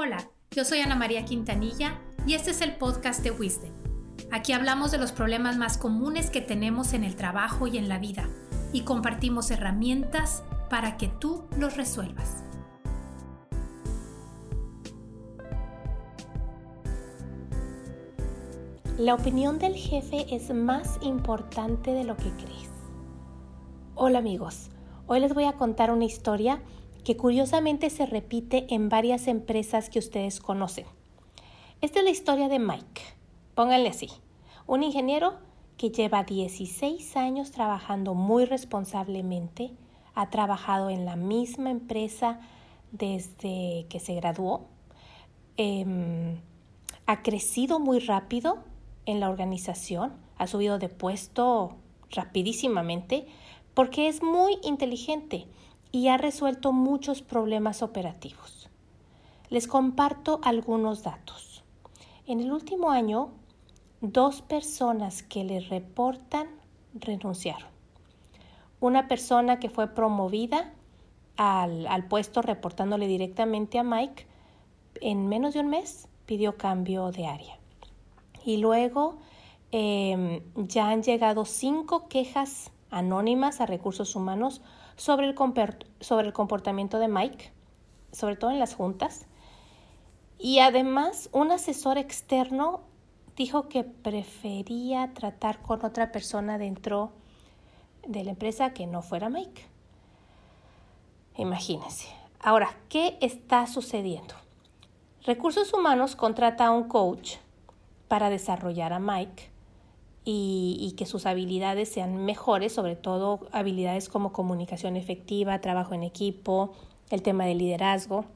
Hola, yo soy Ana María Quintanilla y este es el podcast de Wisdom. Aquí hablamos de los problemas más comunes que tenemos en el trabajo y en la vida y compartimos herramientas para que tú los resuelvas. La opinión del jefe es más importante de lo que crees. Hola amigos, hoy les voy a contar una historia que curiosamente se repite en varias empresas que ustedes conocen. Esta es la historia de Mike, pónganle así, un ingeniero que lleva 16 años trabajando muy responsablemente, ha trabajado en la misma empresa desde que se graduó, em, ha crecido muy rápido en la organización, ha subido de puesto rapidísimamente porque es muy inteligente y ha resuelto muchos problemas operativos. Les comparto algunos datos. En el último año, dos personas que le reportan renunciaron. Una persona que fue promovida al, al, puesto reportándole directamente a Mike, en menos de un mes pidió cambio de área. Y luego em, ya han llegado cinco quejas anónimas a recursos humanos sobre el, sobre el comportamiento de Mike, sobre todo en las juntas. Y además, un asesor externo dijo que prefería tratar con otra persona dentro de la empresa que no fuera Mike. Imagínense. Ahora, ¿qué está sucediendo? Recursos Humanos contrata a un coach para desarrollar a Mike y, que sus habilidades sean mejores, sobre todo habilidades como comunicación efectiva, trabajo en equipo, el tema de liderazgo.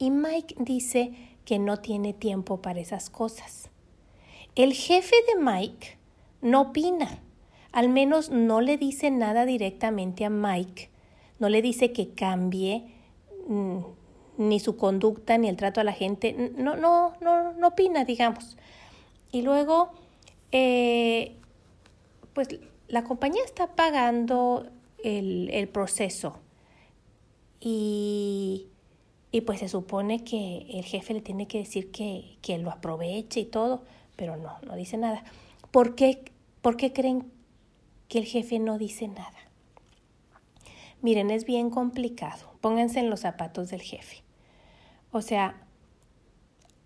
Y Mike dice que no tiene tiempo para esas cosas. El jefe de Mike no opina, al menos no le dice nada directamente a Mike, no le dice que cambie mm, ni su conducta ni el trato a la gente, no, no, no, no opina, digamos. Y luego, eh, pues la compañía está pagando el, el proceso y, y, pues se supone que el jefe le tiene que decir que, que lo aproveche y todo, pero no, no dice nada. ¿Por qué, ¿Por qué creen que el jefe no dice nada? Miren, es bien complicado. Pónganse en los zapatos del jefe. O sea,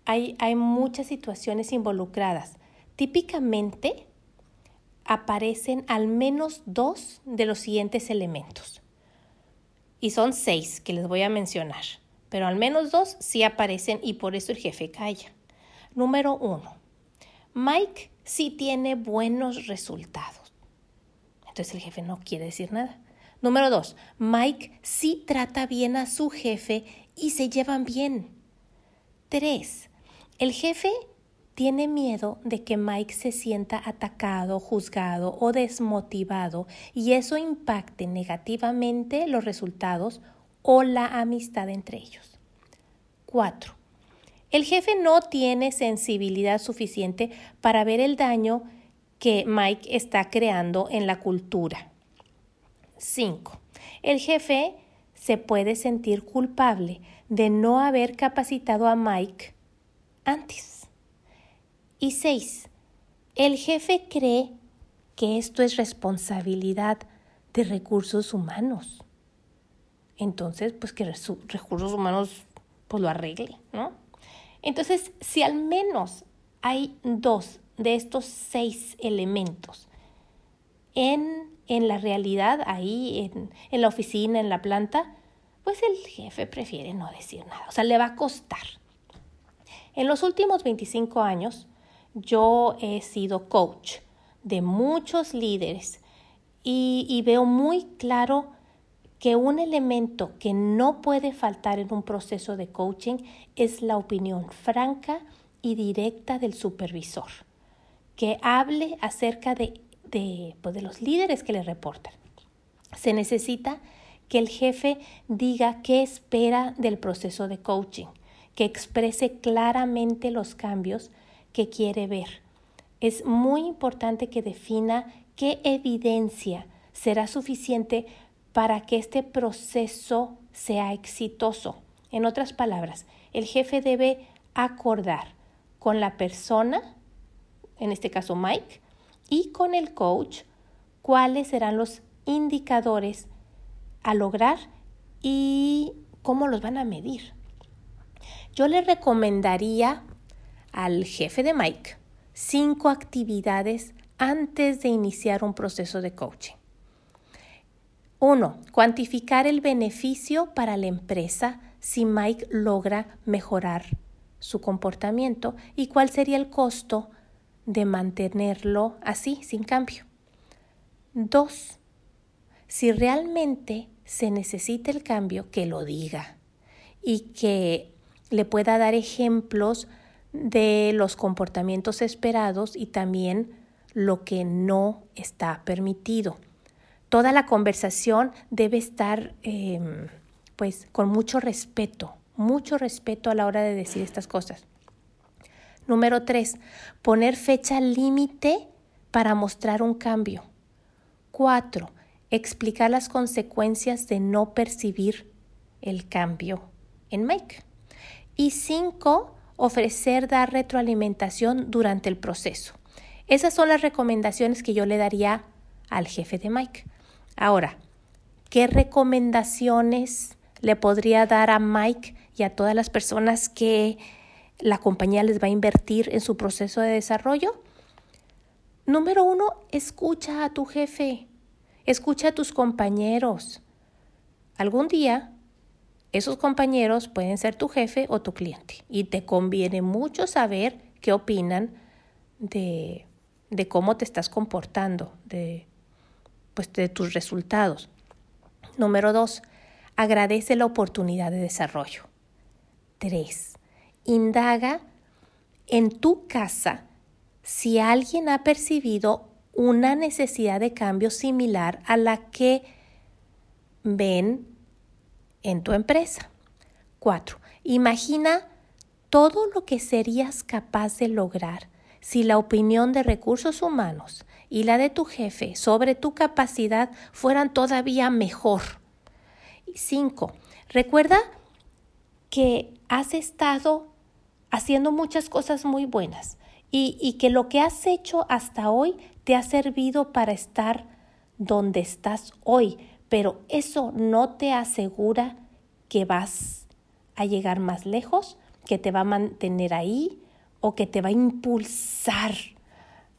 hay, hay muchas situaciones involucradas. Típicamente aparecen al menos dos de los siguientes elementos. Y son seis que les voy a mencionar, pero al menos dos sí aparecen y por eso el jefe calla. Número uno, Mike sí tiene buenos resultados. Entonces el jefe no quiere decir nada. Número dos, Mike sí trata bien a su jefe y se llevan bien. Tres, el jefe tiene miedo de que Mike se sienta atacado, juzgado o desmotivado y eso impacte negativamente los resultados o la amistad entre ellos. Cuatro, el jefe no tiene sensibilidad suficiente para ver el daño que Mike está creando en la cultura. 5. El jefe se puede sentir culpable de no haber capacitado a Mike antes. Y seis, el jefe cree que esto es responsabilidad de recursos humanos. Entonces, pues que recursos humanos pues lo arregle, ¿no? Entonces, si al menos hay dos de estos seis elementos en en la realidad, ahí en, en la oficina, en la planta, pues el jefe prefiere no decir nada, o sea, le va a costar. En los últimos 25 años, yo he sido coach de muchos líderes y, y, veo muy claro que un elemento que no puede faltar en un proceso de coaching es la opinión franca y directa del supervisor, que hable acerca de de, pues, de los líderes que le reportan. Se necesita que el jefe diga qué espera del proceso de coaching, que exprese claramente los cambios que quiere ver. Es muy importante que defina qué evidencia será suficiente para que este proceso sea exitoso En otras palabras, el jefe debe acordar con la persona, en este caso Mike, y con el coach cuáles serán los indicadores a lograr y cómo los van a medir. Yo le recomendaría al jefe de Mike cinco actividades antes de iniciar un proceso de coaching. Uno, cuantificar el beneficio para la empresa si Mike logra mejorar su comportamiento y cuál sería el costo de mantenerlo así, sin cambio. Dos, si realmente se necesita el cambio, que lo diga y que le pueda dar ejemplos de los comportamientos esperados y también lo que no está permitido. Toda la conversación debe estar em, pues con mucho respeto, mucho respeto a la hora de decir estas cosas. Número tres, poner fecha límite para mostrar un cambio. Cuatro, explicar las consecuencias de no percibir el cambio en Mike. Y cinco, ofrecer dar retroalimentación durante el proceso. Esas son las recomendaciones que yo le daría al jefe de Mike. Ahora, ¿qué recomendaciones le podría dar a Mike y a todas las personas que la compañía les va a invertir en su proceso de desarrollo? Número uno, escucha a tu jefe, escucha a tus compañeros. Algún día esos compañeros pueden ser tu jefe o tu cliente y te conviene mucho saber qué opinan de, de cómo te estás comportando, de, pues, de tus resultados. Número dos, agradece la oportunidad de desarrollo. Tres, indaga en tu casa si alguien ha percibido una necesidad de cambio similar a la que ven en tu empresa. 4. Imagina todo lo que serías capaz de lograr si la opinión de recursos humanos y la de tu jefe sobre tu capacidad fueran todavía mejor. 5. Recuerda que has estado haciendo muchas cosas muy buenas y, y, que lo que has hecho hasta hoy te ha servido para estar donde estás hoy, pero eso no te asegura que vas a llegar más lejos, que te va a mantener ahí o que te va a impulsar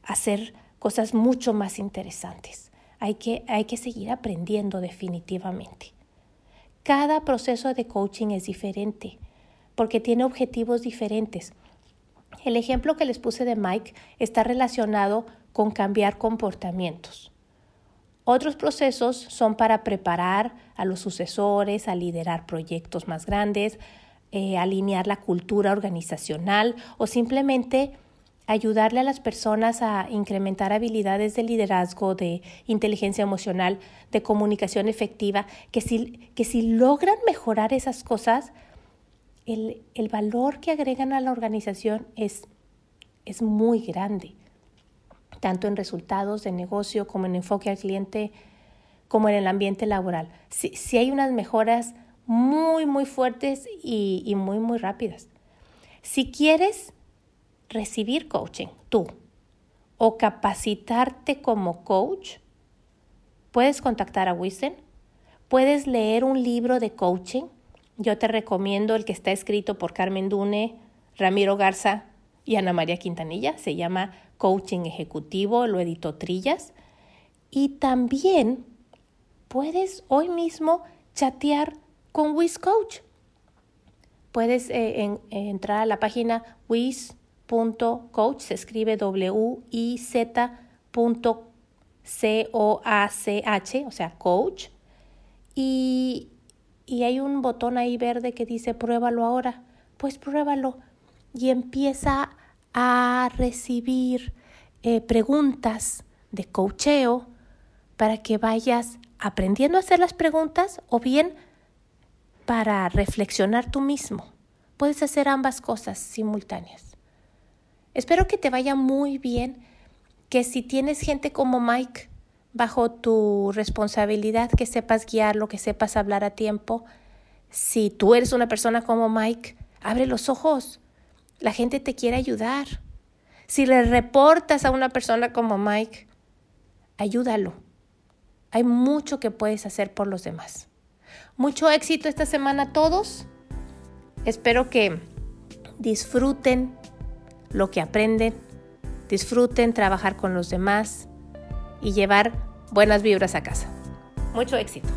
a hacer cosas mucho más interesantes. Hay que, hay que seguir aprendiendo definitivamente. Cada proceso de coaching es diferente porque tiene objetivos diferentes. El ejemplo que les puse de Mike está relacionado con cambiar comportamientos. Otros procesos son para preparar a los sucesores, a liderar proyectos más grandes, eh, alinear la cultura organizacional o simplemente ayudarle a las personas a incrementar habilidades de liderazgo, de inteligencia emocional, de comunicación efectiva, que si, que si logran mejorar esas cosas, el, el valor que agregan a la organización es, es muy grande tanto en resultados de negocio como en enfoque al cliente, como en el ambiente laboral. Si, hay unas mejoras muy, muy fuertes y, y muy, muy rápidas. Si quieres recibir coaching, tú, o capacitarte como coach, puedes contactar a Wisden, puedes leer un libro de coaching. Yo te recomiendo el que está escrito por Carmen Dune, Ramiro Garza y Ana María Quintanilla. Se llama Coaching Ejecutivo, lo editó Trillas. Y también puedes hoy mismo chatear con WizCoach. Puedes eh, entrar a la página wiz.coach, se escribe W-I-Z.C-O-A-C-H, o sea, coach. Y, y hay un botón ahí verde que dice pruébalo ahora. Pues pruébalo y empieza a recibir eh, preguntas de coacheo para que vayas aprendiendo a hacer las preguntas o bien para reflexionar tú mismo. Puedes hacer ambas cosas simultáneas. Espero que te vaya muy bien, que si tienes gente como Mike bajo tu responsabilidad, que sepas guiarlo, que sepas hablar a tiempo, Si tú eres una persona como Mike, abre los ojos. La gente te quiere ayudar. Si le reportas a una persona como Mike, ayúdalo. Hay mucho que puedes hacer por los demás. Mucho éxito esta semana a todos. Espero que disfruten lo que aprenden, disfruten trabajar con los demás y llevar buenas vibras a casa. Mucho éxito.